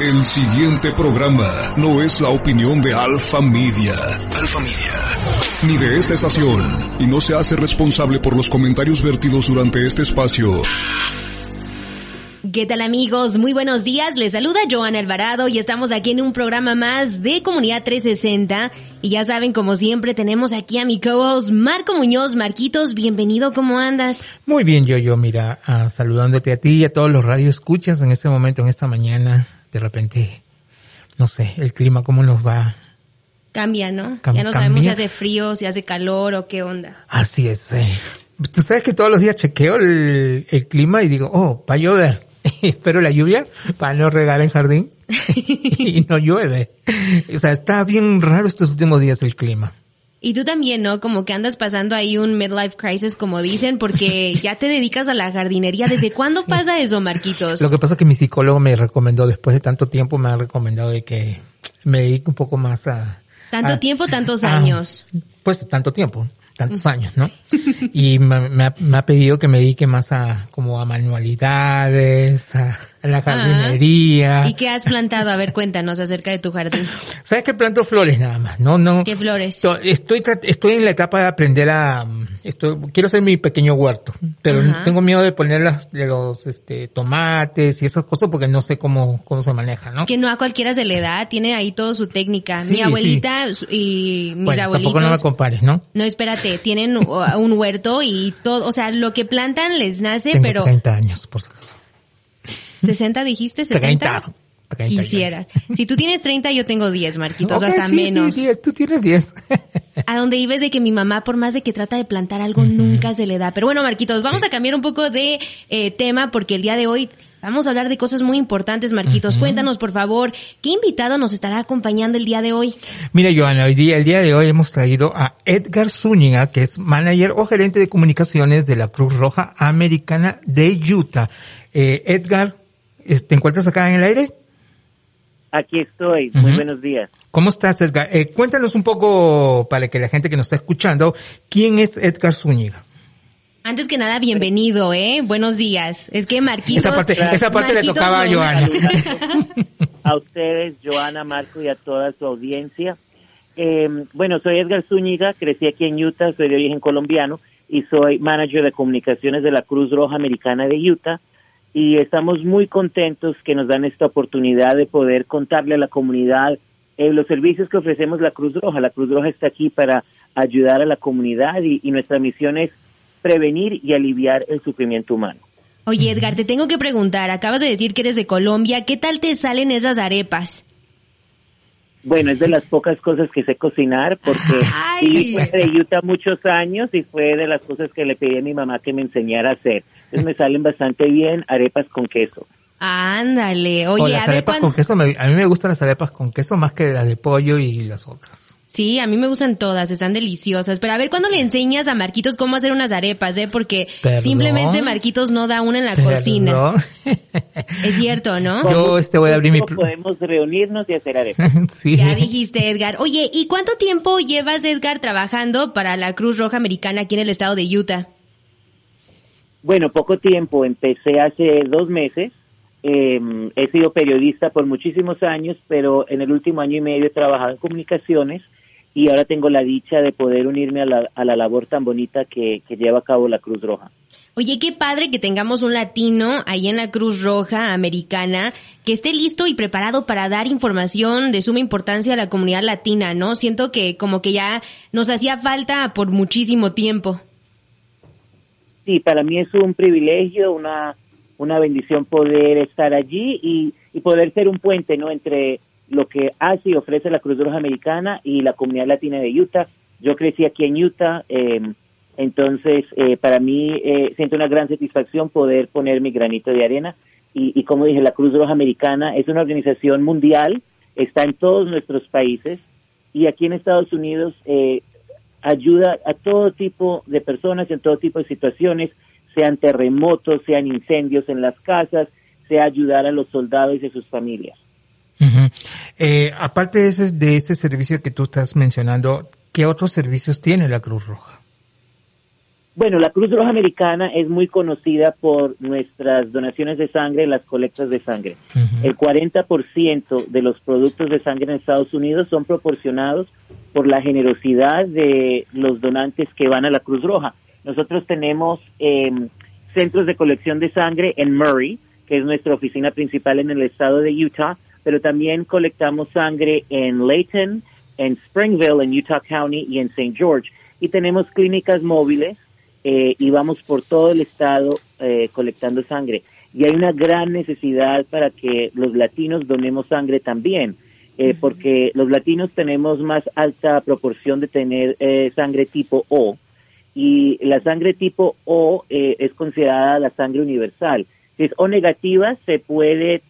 El siguiente programa no es la opinión de Alfa Media. Alfa Media. Ni de esta estación. Y no se hace responsable por los comentarios vertidos durante este espacio. ¿Qué tal amigos? Muy buenos días. Les saluda Joana Alvarado y estamos aquí en un programa más de Comunidad 360. Y ya saben, como siempre, tenemos aquí a mi co-host Marco Muñoz. Marquitos, bienvenido, ¿cómo andas? Muy bien, yo, yo, mira, ah, saludándote a ti y a todos los radioescuchas en este momento, en esta mañana de repente, no sé, el clima cómo nos va. Cambia, ¿no? Cam- ya no sabemos si hace frío, si hace calor o qué onda. Así es. eh. Tú sabes que todos los días chequeo el, el clima y digo, oh, va a llover. Espero la lluvia para no regar el jardín y no llueve. O sea, está bien raro estos últimos días el clima. Y tú también, ¿no? Como que andas pasando ahí un midlife crisis, como dicen, porque ya te dedicas a la jardinería. ¿Desde cuándo pasa eso, Marquitos? Lo que pasa es que mi psicólogo me recomendó, después de tanto tiempo, me ha recomendado de que me dedique un poco más a... Tanto a- tiempo, tantos a- años. Pues tanto tiempo, tantos años, ¿no? Y me, me ha, me ha pedido que me dedique más a como a manualidades, a, a la jardinería. Ah. ¿Y qué has plantado? A ver, cuéntanos acerca de tu jardín. ¿Sabes que planto flores nada más? No, no. ¿Qué flores? Estoy, estoy en la etapa de aprender a, mm, estoy, quiero hacer mi pequeño huerto, pero Ajá. tengo miedo de poner las, de los, este, tomates y esas cosas porque no sé cómo, cómo se maneja, ¿no? Es que no a cualquiera se le da, tiene ahí toda su técnica. Sí, Mi abuelita y mis bueno, abuelitos. tampoco no me compares, ¿no? No, espérate, tienen un huerto y todo, o sea, lo que plantan les nace, Tengo pero 30 años, por si acaso. 60 dijiste, 70. 30. 30 Quisiera. Si tú tienes 30, yo tengo 10, Marquitos, Ok, hasta sí, menos. Sí, 10, tú tienes 10. A donde vives de que mi mamá, por más de que trata de plantar algo, nunca se le da. Pero bueno, Marquitos, vamos a cambiar un poco de eh, tema porque el día de hoy vamos a hablar de cosas muy importantes, Marquitos. Cuéntanos, por favor, ¿qué invitado nos estará acompañando el día de hoy? Mira, Joana, hoy día, el día de hoy hemos traído a Edgar Zúñiga, que es manager o gerente de comunicaciones de la Cruz Roja Americana de Utah. Eh, Edgar, ¿te encuentras acá en el aire? Aquí estoy. Muy buenos días. ¿Cómo estás, Edgar? Eh, cuéntanos un poco, para que la gente que nos está escuchando, ¿quién es Edgar Zúñiga? Antes que nada, bienvenido, ¿eh? Buenos días. Es que Marquitos... Esa parte, esa parte le tocaba a Joana. A ustedes, Joana, Marco y a toda su audiencia. Eh, bueno, soy Edgar Zúñiga, crecí aquí en Utah, soy de origen colombiano y soy manager de comunicaciones de la Cruz Roja Americana de Utah. Y estamos muy contentos que nos dan esta oportunidad de poder contarle a la comunidad eh, los servicios que ofrecemos la Cruz Roja. La Cruz Roja está aquí para ayudar a la comunidad y, y nuestra misión es prevenir y aliviar el sufrimiento humano. Oye, Edgar, te tengo que preguntar, acabas de decir que eres de Colombia, ¿qué tal te salen esas arepas? Bueno, es de las pocas cosas que sé cocinar porque fue de Utah muchos años y fue de las cosas que le pedí a mi mamá que me enseñara a hacer. Entonces me salen bastante bien arepas con queso. Ándale, o oye, las a ver arepas con queso, me- a mí me gustan las arepas con queso más que las de pollo y las otras. Sí, a mí me gustan todas, están deliciosas. Pero a ver, ¿cuándo le enseñas a Marquitos cómo hacer unas arepas, eh? Porque Perdón. simplemente Marquitos no da una en la Perdón. cocina. Es cierto, ¿no? Yo este voy a abrir mi... ¿Cómo podemos reunirnos y hacer arepas? sí. Ya dijiste, Edgar. Oye, ¿y cuánto tiempo llevas, Edgar, trabajando para la Cruz Roja Americana aquí en el estado de Utah? Bueno, poco tiempo. Empecé hace dos meses. Eh, he sido periodista por muchísimos años, pero en el último año y medio he trabajado en comunicaciones y ahora tengo la dicha de poder unirme a la, a la labor tan bonita que, que lleva a cabo la Cruz Roja. Oye, qué padre que tengamos un latino ahí en la Cruz Roja Americana que esté listo y preparado para dar información de suma importancia a la comunidad latina, ¿no? Siento que como que ya nos hacía falta por muchísimo tiempo. Sí, para mí es un privilegio, una, una bendición poder estar allí y, y poder ser un puente ¿no? entre lo que hace y ofrece la Cruz Roja Americana y la comunidad latina de Utah. Yo crecí aquí en Utah, eh, entonces eh, para mí eh, siento una gran satisfacción poder poner mi granito de arena y, como dije, la Cruz Roja Americana es una organización mundial, está en todos nuestros países y aquí en Estados Unidos eh, ayuda a todo tipo de personas en todo tipo de situaciones, sean terremotos, sean incendios en las casas, sea ayudar a los soldados y a sus familias. Eh, aparte de ese, de ese servicio que tú estás mencionando, ¿qué otros servicios tiene la Cruz Roja? Bueno, la Cruz Roja Americana es muy conocida por nuestras donaciones de sangre, las colectas de sangre. El 40% de los productos de sangre en Estados Unidos son proporcionados por la generosidad de los donantes que van a la Cruz Roja. Nosotros tenemos eh, centros de colección de sangre en Murray, que es nuestra oficina principal en el estado de Utah, pero también colectamos sangre en Layton, en Springville, en Utah County y en St. George. Y tenemos clínicas móviles eh, y vamos por todo el estado eh, colectando sangre. Y hay una gran necesidad para que los latinos donemos sangre también, eh, porque los latinos tenemos más alta proporción de tener sangre tipo O, y la sangre tipo O es considerada la sangre universal. Si es O negativa, se puede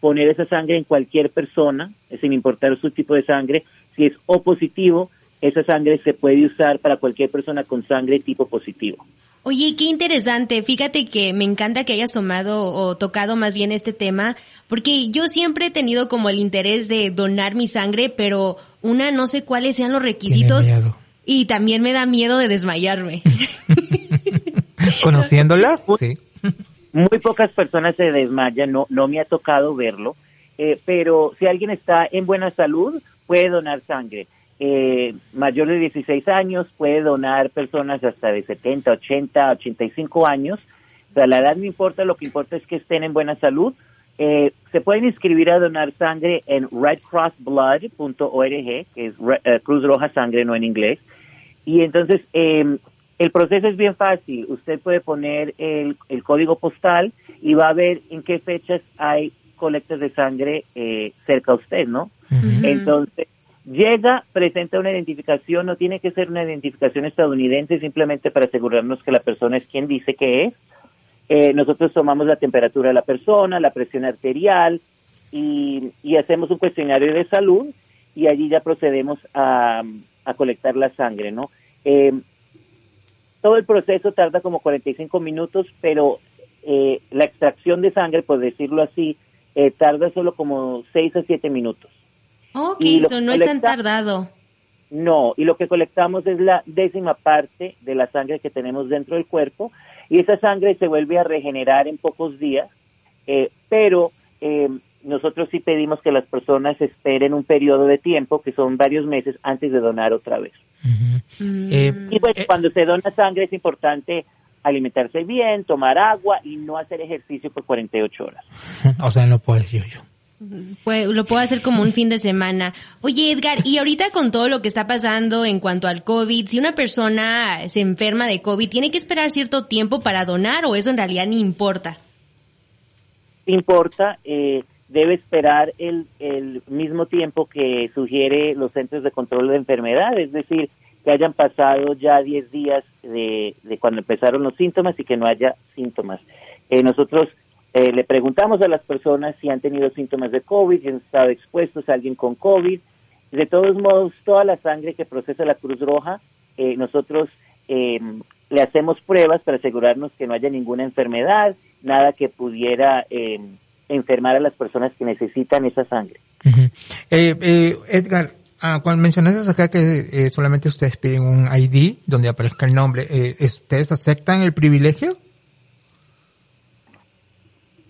poner esa sangre en cualquier persona, sin importar su tipo de sangre. Si es O positivo, esa sangre se puede usar para cualquier persona con sangre tipo positivo. Oye, qué interesante. Fíjate que me encanta que hayas tomado o tocado más bien este tema, porque yo siempre he tenido como el interés de donar mi sangre, pero una no sé cuáles sean los requisitos y también me da miedo de desmayarme. Conociéndola, sí. Muy pocas personas se desmayan, no, no me ha tocado verlo, eh, pero si alguien está en buena salud, puede donar sangre eh, mayor de 16 años, puede donar personas hasta de 70, 80, 85 años. O sea, la edad no importa, lo que importa es que estén en buena salud. Eh, se pueden inscribir a donar sangre en redcrossblood.org, que es eh, Cruz Roja Sangre, no en inglés. Y entonces, em, el proceso es bien fácil. Usted puede poner el, el, código postal y va a ver en qué fechas hay colectas de sangre eh, cerca a usted, ¿no? Entonces, Llega, presenta una identificación, no tiene que ser una identificación estadounidense, simplemente para asegurarnos que la persona es quien dice que es. Eh, nosotros tomamos la temperatura de la persona, la presión arterial y, hacemos un cuestionario de salud y allí ya procedemos a, colectar la sangre, ¿no? Eh, todo el proceso tarda como 45 minutos, pero eh, la extracción de sangre, por decirlo así, tarda solo como 6 a 7 minutos. Ok, eso no es tan tardado. No, y lo que colectamos es la décima parte de la sangre que tenemos dentro del cuerpo y esa sangre se vuelve a regenerar en pocos días, eh, pero eh, nosotros sí pedimos que las personas esperen un periodo de tiempo, que son varios meses, antes de donar otra vez. Mm. Eh, y pues cuando se dona sangre es importante alimentarse bien, tomar agua y no hacer ejercicio por 48 horas. o sea, no puedes yo, yo. Pues lo puedo hacer como un fin de semana. Oye, Edgar, y ahorita con todo lo que está pasando en cuanto al COVID, si una persona se enferma de COVID, ¿tiene que esperar cierto tiempo para donar o eso en realidad ni importa? Importa, eh, debe esperar el, el mismo tiempo que sugiere los centros de control de enfermedad, es decir, que hayan pasado ya 10 días de, de cuando empezaron los síntomas y que no haya síntomas. Eh, nosotros eh, le preguntamos a las personas si han tenido síntomas de COVID, si han estado expuestos a alguien con COVID. De todos modos, toda la sangre que procesa la Cruz Roja, eh, nosotros em, le hacemos pruebas para asegurarnos que no haya ninguna enfermedad, nada que pudiera em, enfermar a las personas que necesitan esa sangre. Eh, Edgar, ah, cuando mencionaste acá que solamente ustedes piden un ID donde aparezca el nombre, ¿ustedes aceptan el privilegio?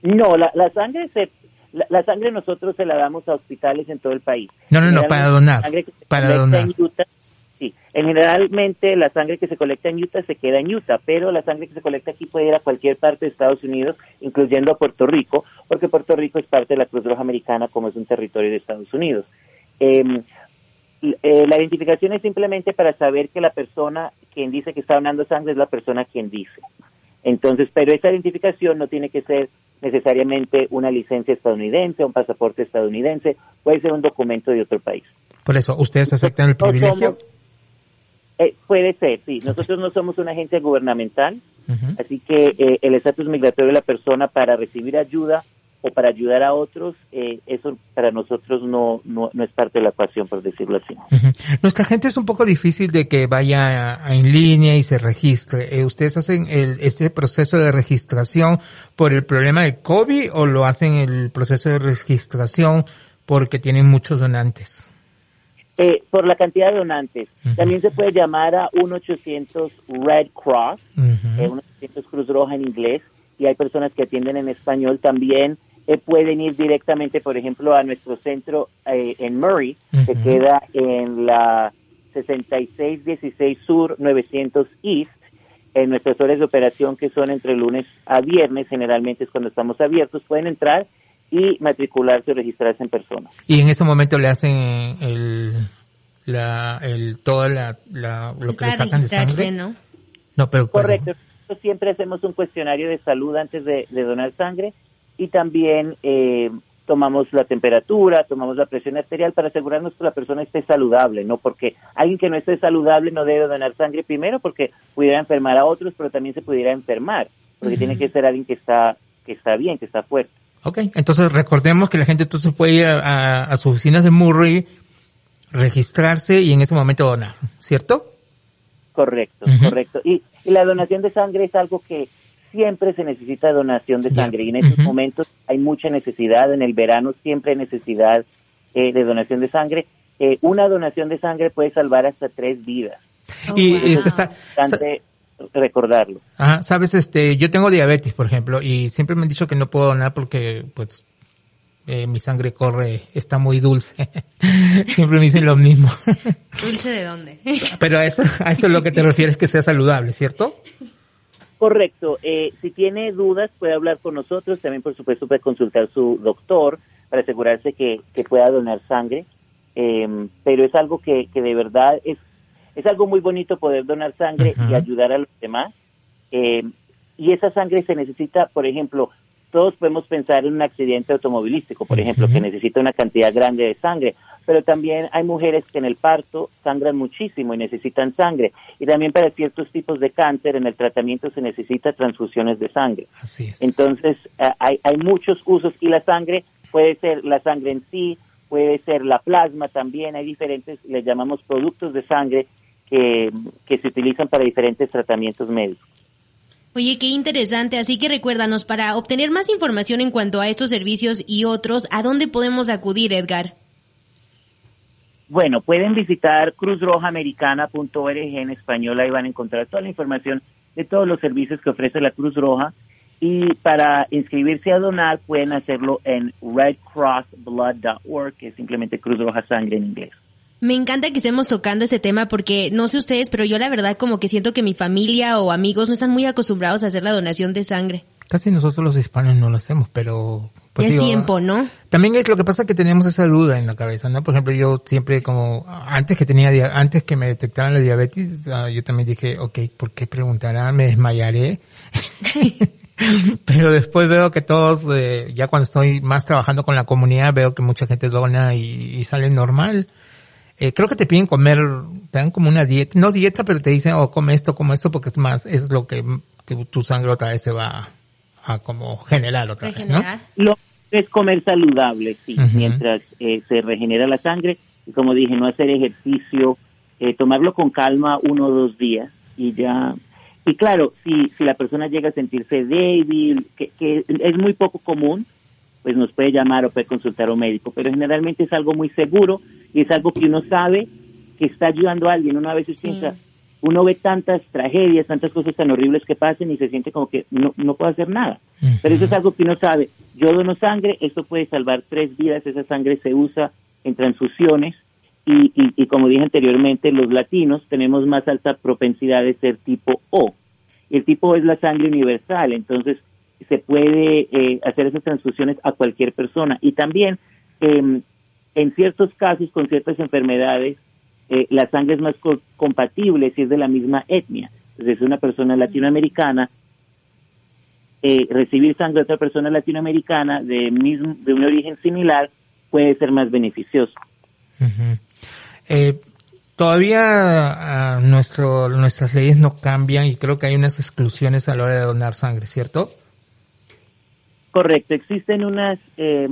No, la, la sangre se, la, sangre nosotros se la damos a hospitales en todo el país. No, no, no, para donar. Para donar. En Utah, sí, generalmente la sangre que se colecta en Utah se queda en Utah, pero la sangre que se colecta aquí puede ir a cualquier parte de Estados Unidos, incluyendo a Puerto Rico, porque Puerto Rico es parte de la Cruz Roja Americana como es un territorio de Estados Unidos. Em, eh, la identificación es simplemente para saber que la persona quien dice que está donando sangre es la persona quien dice. Entonces, pero esa identificación no tiene que ser necesariamente una licencia estadounidense, un pasaporte estadounidense, puede ser un documento de otro país. Por eso, ¿ustedes aceptan el privilegio? Eh, puede ser, sí. Nosotros no somos una agencia gubernamental, así que eh, el estatus migratorio de la persona para recibir ayuda o para ayudar a otros, eh, eso para nosotros no, no, no, es parte de la ecuación, por decirlo así. Nuestra gente es un poco difícil de que vaya en línea y se registre. Eh, ¿Ustedes hacen el, este proceso de registración por el problema de COVID o lo hacen el proceso de registración porque tienen muchos donantes? Eh, por la cantidad de donantes. También se puede llamar a 1-800 Red Cross, uh 1-800 Cruz Roja en inglés, y hay personas que atienden en español también. Eh, pueden ir directamente, por ejemplo, a nuestro centro eh, en Murray, que queda en la 6616 Sur 900 East, en nuestras horas de operación que son entre lunes a viernes, generalmente es cuando estamos abiertos, pueden entrar y matricularse o registrarse en persona. Y en ese momento le hacen el, la, el, toda la, la lo que le sacan de sangre. ¿no? No, pero pues, Correcto. Siempre hacemos un cuestionario de salud antes de, de donar sangre y también eh, tomamos la temperatura, tomamos la presión arterial para asegurarnos que la persona esté saludable, ¿no? Porque alguien que no esté saludable no debe donar sangre primero porque pudiera enfermar a otros, pero también se pudiera enfermar, porque tiene que ser alguien que está, que está bien, que está fuerte. Ok, entonces recordemos que la gente entonces puede ir a, a, sus oficinas de Murray, registrarse y en ese momento donar, ¿cierto? Correcto, uh -huh. correcto. Y, y, la donación de sangre es algo que siempre se necesita donación de sangre yeah. y en estos uh -huh. momentos hay mucha necesidad, en el verano siempre hay necesidad eh, de donación de sangre. Eh, una donación de sangre puede salvar hasta tres vidas. Oh, y wow. este, sa recordarlo. Ajá, sabes, este, yo tengo diabetes, por ejemplo, y siempre me han dicho que no puedo donar porque, pues, eh, mi sangre corre, está muy dulce. siempre me dicen lo mismo. ¿Dulce de dónde? Pero a eso, a eso es lo que te refieres que sea saludable, ¿cierto? Correcto. Eh, si tiene dudas, puede hablar con nosotros. También, por supuesto, puede consultar su doctor para asegurarse que, que pueda donar sangre. Eh, pero es algo que, que de verdad es es algo muy bonito poder donar sangre uh -huh. y ayudar a los demás. Eh, y esa sangre se necesita, por ejemplo, todos podemos pensar en un accidente automovilístico, por ejemplo, uh -huh. que necesita una cantidad grande de sangre, pero también hay mujeres que en el parto sangran muchísimo y necesitan sangre. Y también para ciertos tipos de cáncer en el tratamiento se necesita transfusiones de sangre. Así es. Entonces, uh, hay, hay muchos usos y la sangre puede ser la sangre en sí, puede ser la plasma también, hay diferentes, les llamamos productos de sangre que, que se utilizan para diferentes tratamientos médicos. Oye, qué interesante. Así que recuérdanos, para obtener más información en cuanto a estos servicios y otros, ¿a dónde podemos acudir, Edgar? Bueno, pueden visitar cruzrojamericana.org en español, ahí van a encontrar toda la información de todos los servicios que ofrece la Cruz Roja. Y para inscribirse a donar pueden hacerlo en redcrossblood.org, que es simplemente Cruz Roja Sangre en inglés. Me encanta que estemos tocando ese tema porque no sé ustedes, pero yo la verdad como que siento que mi familia o amigos no están muy acostumbrados a hacer la donación de sangre. Casi nosotros los hispanos no lo hacemos, pero... Pues ya digo, es tiempo, ¿no? También es lo que pasa que tenemos esa duda en la cabeza, ¿no? Por ejemplo, yo siempre como, antes que tenía, antes que me detectaran la diabetes, uh, yo también dije, ok, ¿por qué preguntarán? ¿Me desmayaré? pero después veo que todos, eh, ya cuando estoy más trabajando con la comunidad, veo que mucha gente dona y, y sale normal. Eh, creo que te piden comer, te dan como una dieta, no dieta, pero te dicen, oh, come esto, come esto, porque es más, es lo que tu, tu sangre otra vez se va a, como generar otra regenerar. vez, ¿no? Lo es comer saludable, sí, uh -huh. mientras eh, se regenera la sangre, y como dije, no hacer ejercicio, eh, tomarlo con calma uno o dos días, y ya, y claro, si, si la persona llega a sentirse débil, que, que es muy poco común, pues nos puede llamar o puede consultar a un médico, pero generalmente es algo muy seguro y es algo que uno sabe que está ayudando a alguien. Uno a veces sí. piensa, uno ve tantas tragedias, tantas cosas tan horribles que pasen y se siente como que no, no puedo hacer nada. Uh -huh. Pero eso es algo que uno sabe. Yo dono sangre, esto puede salvar tres vidas, esa sangre se usa en transfusiones y, y, y como dije anteriormente, los latinos tenemos más alta propensidad de ser tipo O. Y el tipo O es la sangre universal, entonces se puede eh, hacer esas transfusiones a cualquier persona. Y también, eh, en ciertos casos, con ciertas enfermedades, eh, la sangre es más co compatible si es de la misma etnia. Entonces, es una persona latinoamericana, eh, recibir sangre de otra persona latinoamericana de, mismo, de un origen similar puede ser más beneficioso. -huh. todavía uh, nuestro, nuestras leyes no cambian y creo que hay unas exclusiones a la hora de donar sangre, ¿cierto? Correcto, existen unas eh,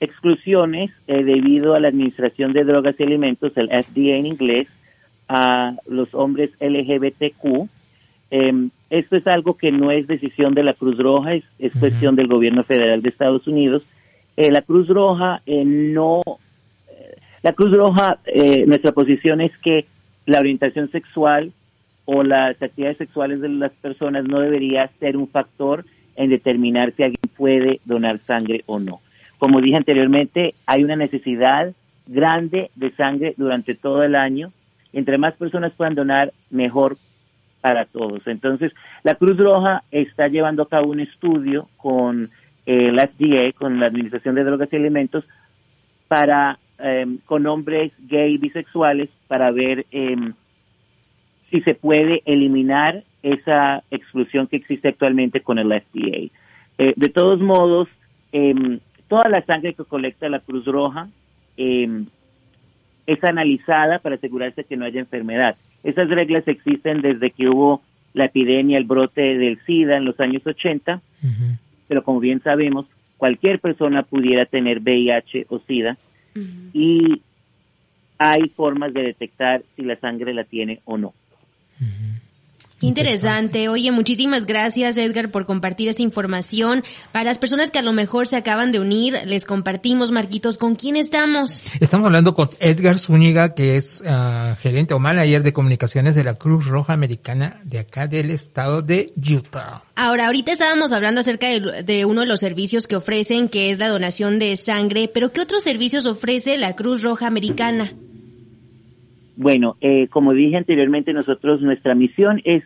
exclusiones eh, debido a la Administración de Drogas y Alimentos, el FDA en inglés, a los hombres LGBTQ. Eh, esto es algo que no es decisión de la Cruz Roja, es, es uh -huh. cuestión del gobierno federal de Estados Unidos. Eh, la Cruz Roja eh, no, la Cruz Roja, eh, nuestra posición es que la orientación sexual o las actividades sexuales de las personas no debería ser un factor en determinar si alguien puede donar sangre o no. Como dije anteriormente, hay una necesidad grande de sangre durante todo el año. Entre más personas puedan donar, mejor para todos. Entonces, la Cruz Roja está llevando a cabo un estudio con eh, la FDA, con la Administración de Drogas y Alimentos, para eh, con hombres gay bisexuales para ver eh, si se puede eliminar esa exclusión que existe actualmente con el FDA. Eh, de todos modos, eh, toda la sangre que colecta la Cruz Roja eh, es analizada para asegurarse que no haya enfermedad. Esas reglas existen desde que hubo la epidemia, el brote del SIDA en los años 80, uh -huh. pero como bien sabemos, cualquier persona pudiera tener VIH o SIDA uh -huh. y hay formas de detectar si la sangre la tiene o no. Interesante. Oye, muchísimas gracias Edgar por compartir esa información. Para las personas que a lo mejor se acaban de unir, les compartimos, Marquitos, ¿con quién estamos? Estamos hablando con Edgar Zúñiga, que es uh, gerente o manager de comunicaciones de la Cruz Roja Americana de acá del estado de Utah. Ahora, ahorita estábamos hablando acerca de, de uno de los servicios que ofrecen, que es la donación de sangre, pero ¿qué otros servicios ofrece la Cruz Roja Americana? Bueno, eh, como dije anteriormente, nosotros, nuestra misión es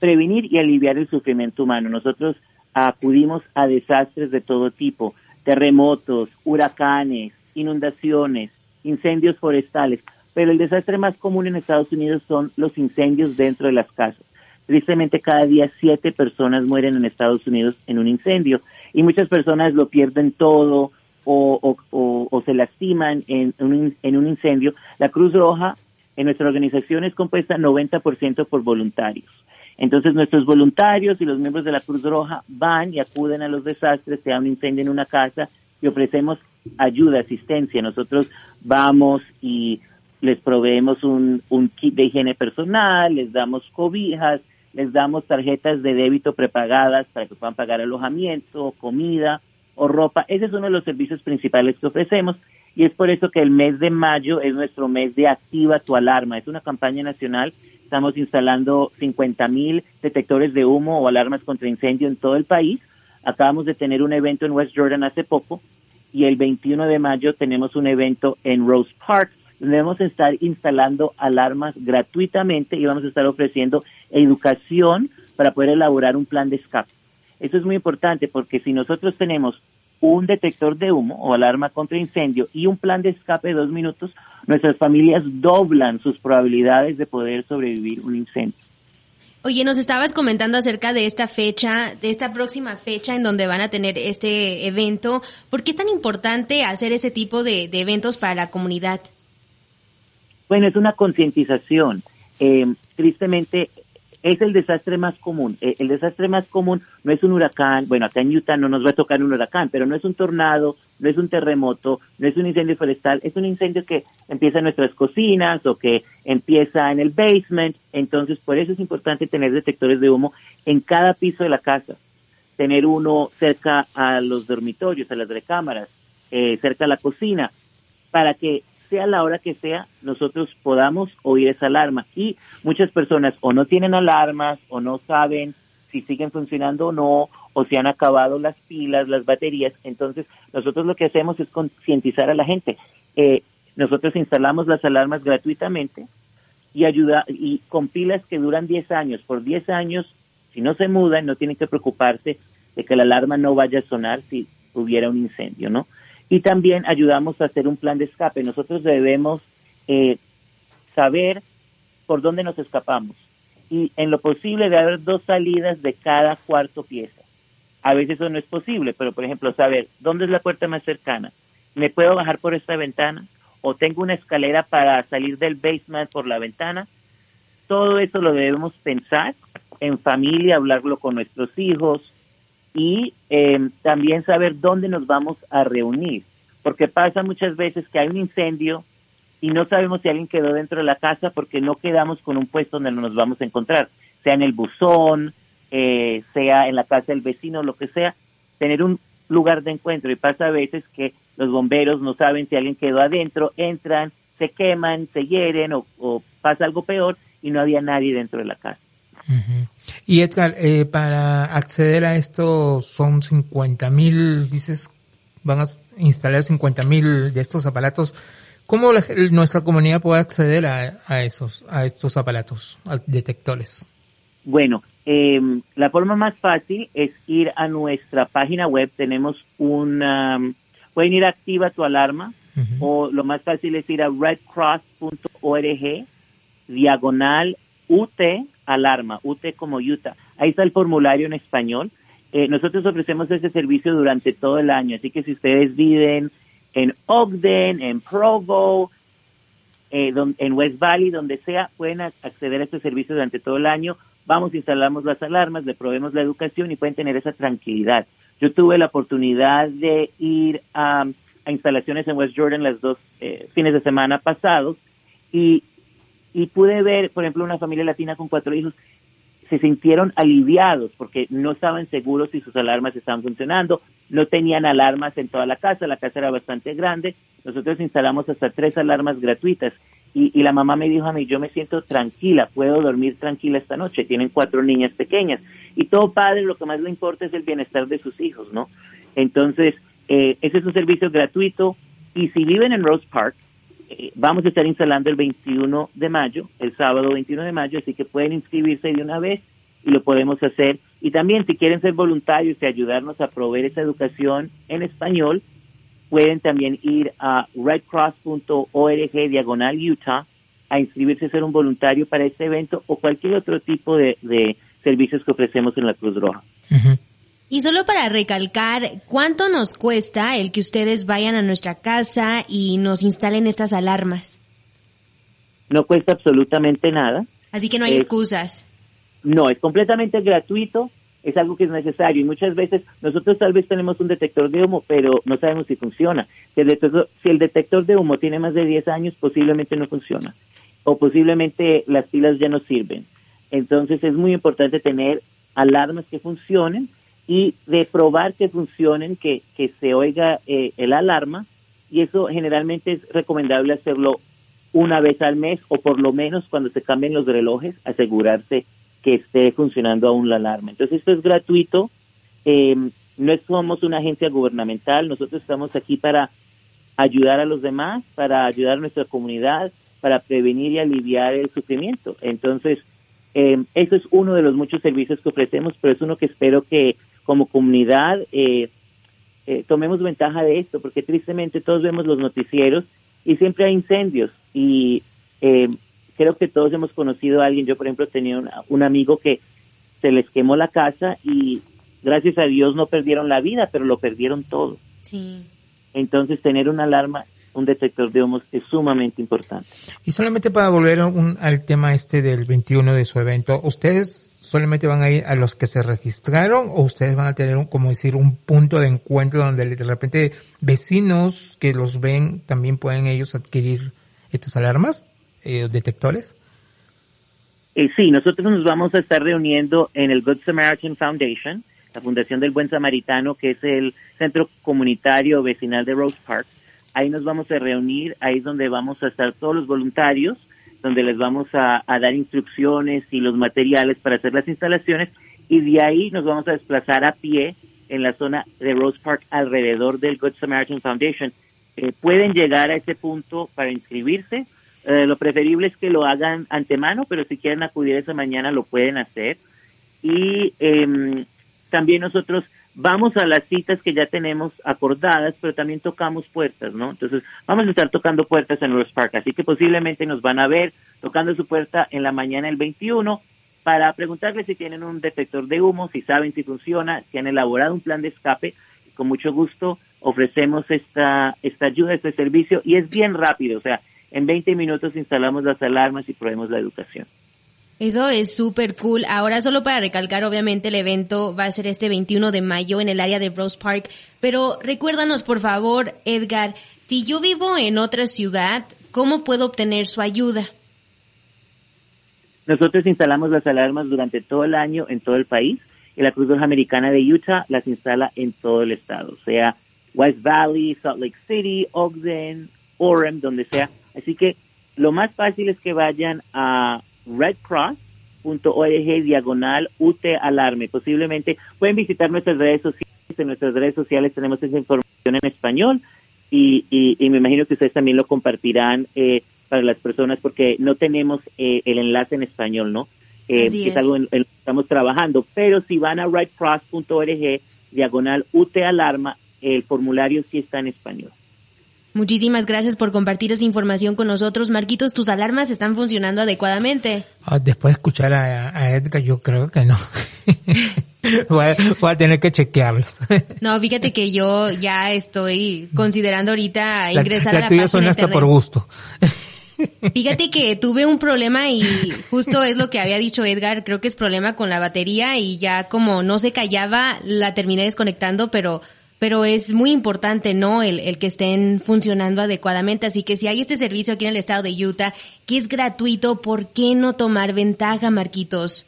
prevenir y aliviar el sufrimiento humano. Nosotros acudimos a desastres de todo tipo, terremotos, huracanes, inundaciones, incendios forestales, pero el desastre más común en Estados Unidos son los incendios dentro de las casas. Tristemente, cada día siete personas mueren en Estados Unidos en un incendio y muchas personas lo pierden todo o, o, o, o se lastiman en un, en un incendio. La Cruz Roja en nuestra organización es compuesta 90% por voluntarios. Entonces nuestros voluntarios y los miembros de la Cruz Roja van y acuden a los desastres, sea un incendio en una casa y ofrecemos ayuda, asistencia. Nosotros vamos y les proveemos un, un kit de higiene personal, les damos cobijas, les damos tarjetas de débito prepagadas para que puedan pagar alojamiento, comida o ropa. Ese es uno de los servicios principales que ofrecemos y es por eso que el mes de mayo es nuestro mes de Activa tu Alarma. Es una campaña nacional. Estamos instalando 50 mil detectores de humo o alarmas contra incendio en todo el país. Acabamos de tener un evento en West Jordan hace poco y el 21 de mayo tenemos un evento en Rose Park donde vamos a estar instalando alarmas gratuitamente y vamos a estar ofreciendo educación para poder elaborar un plan de escape. Eso es muy importante porque si nosotros tenemos un detector de humo o alarma contra incendio y un plan de escape de dos minutos, nuestras familias doblan sus probabilidades de poder sobrevivir un incendio. Oye, nos estabas comentando acerca de esta fecha, de esta próxima fecha en donde van a tener este evento. ¿Por qué es tan importante hacer ese tipo de, de eventos para la comunidad? Bueno, es una concientización. Eh, tristemente, es el desastre más común. Eh, el desastre más común no es un huracán, bueno, acá en Utah no nos va a tocar un huracán, pero no es un tornado, no es un terremoto, no es un incendio forestal, es un incendio que empieza en nuestras cocinas o que empieza en el basement. Entonces, por eso es importante tener detectores de humo en cada piso de la casa, tener uno cerca a los dormitorios, a las recámaras, eh, cerca a la cocina, para que sea la hora que sea, nosotros podamos oír esa alarma. Y muchas personas o no tienen alarmas o no saben si siguen funcionando o no, o si han acabado las pilas, las baterías. Entonces, nosotros lo que hacemos es concientizar a la gente. Eh, nosotros instalamos las alarmas gratuitamente y ayuda y con pilas que duran 10 años. Por 10 años, si no se mudan, no tienen que preocuparse de que la alarma no vaya a sonar si hubiera un incendio, ¿no? Y también ayudamos a hacer un plan de escape. Nosotros debemos eh, saber por dónde nos escapamos y en lo posible de haber dos salidas de cada cuarto pieza. A veces eso no es posible, pero por ejemplo, saber dónde es la puerta más cercana. ¿Me puedo bajar por esta ventana? o tengo una escalera para salir del basement por la ventana. Todo eso lo debemos pensar en familia, hablarlo con nuestros hijos y em, también saber dónde nos vamos a reunir, porque pasa muchas veces que hay un incendio y no sabemos si alguien quedó dentro de la casa porque no quedamos con un puesto donde nos vamos a encontrar, sea en el buzón, eh, sea en la casa del vecino, lo que sea, tener un lugar de encuentro. Y pasa a veces que los bomberos no saben si alguien quedó adentro, entran, se queman, se hieren o, pasa algo peor y no había nadie dentro de la casa. Y Edgar, eh, para acceder a esto son 50 mil, dices, van a instalar 50 mil de estos aparatos. ¿Cómo nuestra comunidad puede acceder a, esos, a estos aparatos, a detectores? Bueno, eh, la forma más fácil es ir a nuestra página web. Tenemos una, pueden ir a Activa tu Alarma o lo más fácil es ir a redcross.org, diagonal UT Alarma, UT como Utah. Ahí está el formulario en español. Eh, nosotros ofrecemos ese servicio durante todo el año, así que si ustedes viven en Ogden, en Provo, eh, en West Valley, donde sea, pueden acceder a este servicio durante todo el año. Vamos, instalamos las alarmas, le proveemos la educación y pueden tener esa tranquilidad. Yo tuve la oportunidad de ir a, instalaciones en West Jordan los dos eh, fines de semana pasados y, y pude ver, por ejemplo, una familia latina con cuatro hijos se sintieron aliviados porque no estaban seguros si sus alarmas estaban funcionando, no tenían alarmas en toda la casa, la casa era bastante grande, nosotros instalamos hasta tres alarmas gratuitas y, y la mamá me dijo a mí, yo me siento tranquila, puedo dormir tranquila esta noche, tienen cuatro niñas pequeñas y todo padre lo que más le importa es el bienestar de sus hijos, ¿no? Entonces, eh, ese es un servicio gratuito y si viven en Rose Park, eh, vamos a estar instalando el 21 de mayo, el sábado 21 de mayo, así que pueden inscribirse de una vez y lo podemos hacer. Y también si quieren ser voluntarios y ayudarnos a proveer esa educación en español, pueden también ir a redcross.org diagonal Utah a inscribirse a ser un voluntario para este evento o cualquier otro tipo de, servicios que ofrecemos en la Cruz Roja. Y solo para recalcar, ¿cuánto nos cuesta el que ustedes vayan a nuestra casa y nos instalen estas alarmas? No cuesta absolutamente nada. Así que no hay excusas. No, es completamente gratuito, es algo que es necesario y muchas veces nosotros tal vez tenemos un detector de humo, pero no sabemos si funciona. Si el detector, si el detector de humo tiene más de 10 años, posiblemente no funciona o posiblemente las pilas ya no sirven. Entonces es muy importante tener alarmas que funcionen y de probar que funcionen, que, que se oiga eh, el alarma y eso generalmente es recomendable hacerlo una vez al mes o por lo menos cuando se cambien los relojes, asegurarse que esté funcionando aún la alarma. Entonces esto es gratuito, eh, no somos una agencia gubernamental, nosotros estamos aquí para ayudar a los demás, para ayudar a nuestra comunidad, para prevenir y aliviar el sufrimiento. Entonces, eh, eso es uno de los muchos servicios que ofrecemos, pero es uno que espero que como comunidad eh, eh, tomemos ventaja de esto, porque tristemente todos vemos los noticieros y siempre hay incendios y eh, creo que todos hemos conocido a alguien, yo por ejemplo tenía un amigo que se les quemó la casa y gracias a Dios no perdieron la vida, pero lo perdieron todo. Sí. Entonces tener una alarma un detector de humos es sumamente importante. Y solamente para volver al tema este del 21 de su evento, ¿ustedes solamente van a ir a los que se registraron o ustedes van a tener, un, como decir, un punto de encuentro donde de repente vecinos que los ven también pueden ellos adquirir estas alarmas, eh, detectores? Eh, sí, nosotros nos vamos a estar reuniendo en el Good Samaritan Foundation, la Fundación del Buen Samaritano, que es el centro comunitario vecinal de Rose Park ahí nos vamos a reunir, ahí es donde vamos a estar todos los voluntarios, donde les vamos a, dar instrucciones y los materiales para hacer las instalaciones y de ahí nos vamos a desplazar a pie en la zona de Rose Park alrededor del Good Samaritan Foundation. Eh, pueden llegar a ese punto para inscribirse. Eh, lo preferible es que lo hagan antemano, pero si quieren acudir esa mañana lo pueden hacer. Y em, también nosotros vamos a las citas que ya tenemos acordadas, pero también tocamos puertas, ¿no? Entonces, vamos a estar tocando puertas en Rose Park, así que posiblemente nos van a ver tocando su puerta en la mañana del 21 para preguntarles si tienen un detector de humo, si saben si funciona, si han elaborado un plan de escape. Con mucho gusto ofrecemos esta, esta ayuda, este servicio y es bien rápido, o sea, en 20 minutos instalamos las alarmas y probemos la educación. Eso es súper cool. Ahora solo para recalcar, obviamente el evento va a ser este 21 de mayo en el área de Rose Park, pero recuérdanos por favor, Edgar, si yo vivo en otra ciudad, ¿cómo puedo obtener su ayuda? Nosotros instalamos las alarmas durante todo el año en todo el país y la Cruz Roja Americana de Utah las instala en todo el estado, sea West Valley, Salt Lake City, Ogden, Orem, donde sea. Así que lo más fácil es que vayan a redcross.org diagonal UT Alarme. Posiblemente pueden visitar nuestras redes sociales. En nuestras redes sociales tenemos esa información en español y, y, me imagino que ustedes también lo compartirán eh, para las personas porque no tenemos eh, el enlace en español, ¿no? Eh, es. algo en, en, lo que estamos trabajando. Pero si van a redcross.org diagonal UT Alarma, el formulario sí está en español. Muchísimas gracias por compartir esa información con nosotros. Marquitos, ¿tus alarmas están funcionando adecuadamente? Ah, después de escuchar a, Edgar, yo creo que no. voy, a, tener que chequearlos. no, fíjate que yo ya estoy considerando ahorita ingresar a la tuya son hasta por gusto. Fíjate que tuve un problema y justo es lo que había dicho Edgar, creo que es problema con la batería y ya como no se callaba, la terminé desconectando, pero pero es muy importante, ¿no? El, el, que estén funcionando adecuadamente. Así que si hay este servicio aquí en el estado de Utah, que es gratuito, ¿por qué no tomar ventaja, Marquitos?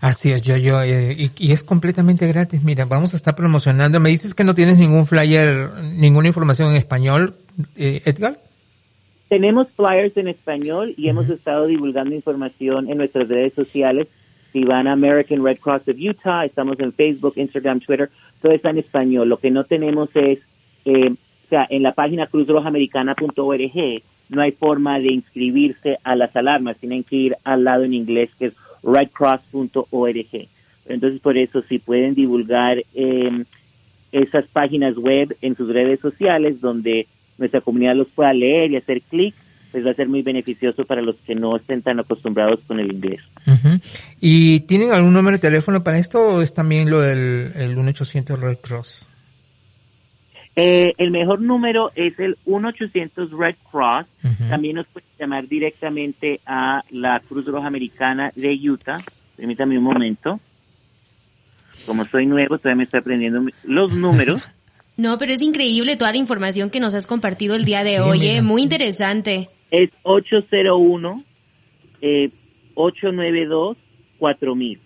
Así es, yo, yo, eh, y, es completamente gratis. Mira, vamos a estar promocionando. Me dices que no tienes ningún flyer, ninguna información en español, eh, Edgar. Tenemos flyers en español y hemos estado divulgando información en nuestras redes sociales. Si van a American Red Cross of Utah, estamos en Facebook, Instagram, Twitter todo está en español. Lo que no tenemos es, eh, o sea, en la página cruzrojaamericana.org no hay forma de inscribirse a las alarmas, tienen que ir al lado en inglés que es redcross.org. Entonces, por eso, si pueden divulgar eh, esas páginas web en sus redes sociales donde nuestra comunidad los pueda leer y hacer clic, pues va a ser muy beneficioso para los que no estén tan acostumbrados con el inglés. ¿Y tienen algún número de teléfono para esto o es también lo del el 1-800 Red Cross? Eh, el mejor número es el 1-800 Red Cross. También nos pueden llamar directamente a la Cruz Roja Americana de Utah. Permítame un momento. Como soy nuevo, todavía me estoy aprendiendo los números. No, pero es increíble toda la información que nos has compartido el día de hoy, ¿eh? muy interesante. Es 801 eh, 892 4000.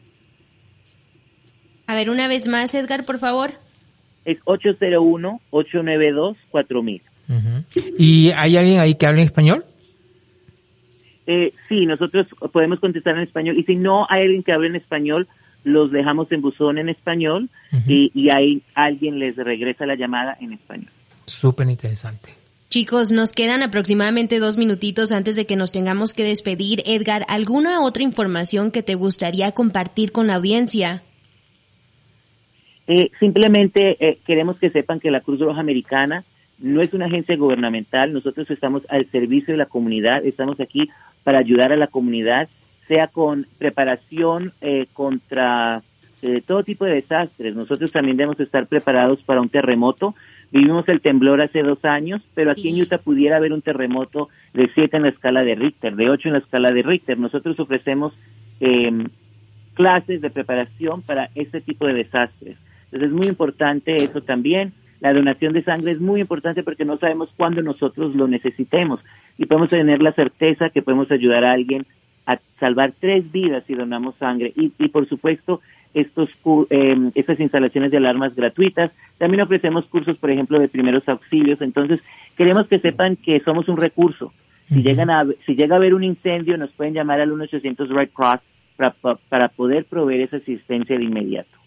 A ver, una vez más, Edgar, por favor. Es 801 892 4000. ¿Y hay alguien ahí que hable en español? Eh, sí, nosotros podemos contestar en español y si no hay alguien que hable en español, los dejamos en buzón en español y, y ahí alguien les regresa la llamada en español. Súper interesante. Chicos, nos quedan aproximadamente dos minutitos antes de que nos tengamos que despedir. Edgar, ¿alguna otra información que te gustaría compartir con la audiencia? Eh, simplemente eh, queremos que sepan que la Cruz Roja Americana no es una agencia gubernamental, nosotros estamos al servicio de la comunidad, estamos aquí para ayudar a la comunidad, sea con preparación eh, contra todo tipo de desastres. Nosotros también debemos estar preparados para un terremoto. Vivimos el temblor hace dos años, pero aquí en Utah pudiera haber un terremoto de siete en la escala de Richter, de ocho en la escala de Richter. Nosotros ofrecemos em, clases de preparación para este tipo de desastres. Entonces es muy importante eso también. La donación de sangre es muy importante porque no sabemos cuándo nosotros lo necesitemos y podemos tener la certeza que podemos ayudar a alguien a salvar tres vidas si donamos sangre. Y, y por supuesto, estos, eh, estas instalaciones de alarmas gratuitas. También ofrecemos cursos, por ejemplo, de primeros auxilios. Entonces, queremos que sepan que somos un recurso. Si, llegan a, si llega a haber un incendio, nos pueden llamar al 1-800 Red Cross para, para poder proveer esa asistencia de inmediato.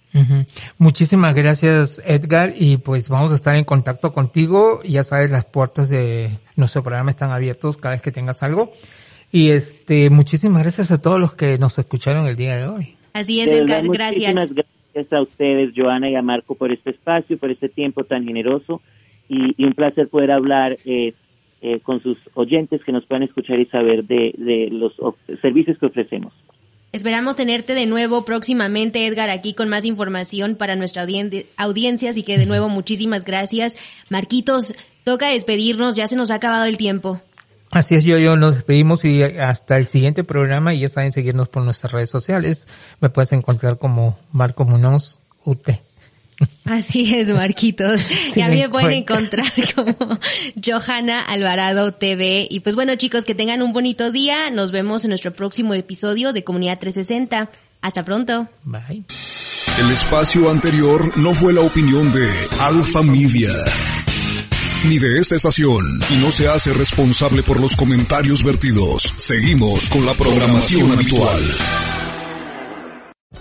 Muchísimas gracias Edgar y pues vamos a estar en contacto contigo. Ya sabes, las puertas de nuestro programa están abiertas cada vez que tengas algo. Y este, muchísimas gracias a todos los que nos escucharon el día de hoy. Así es, Edgar, gracias. gracias a ustedes, Joana y a Marco, por este espacio, por este tiempo tan generoso y, un placer poder hablar eh, eh, con sus oyentes que nos puedan escuchar y saber de, de los servicios que ofrecemos. Esperamos tenerte de nuevo próximamente, Edgar, aquí con más información para nuestra audiencia. Así que de nuevo, muchísimas gracias. Marquitos, toca despedirnos, ya se nos ha acabado el tiempo. Así es, yo, yo nos despedimos y hasta el siguiente programa y ya saben seguirnos por nuestras redes sociales. Me puedes encontrar como Marco Munoz UT. Así es, Marquitos. ya me pueden encontrar como Johanna Alvarado TV. Y pues bueno, chicos, que tengan un bonito día. Nos vemos en nuestro próximo episodio de Comunidad 360. Hasta pronto. Bye. El espacio anterior no fue la opinión de Alfa Media ni de esta estación y no se hace responsable por los comentarios vertidos. Seguimos con la programación habitual.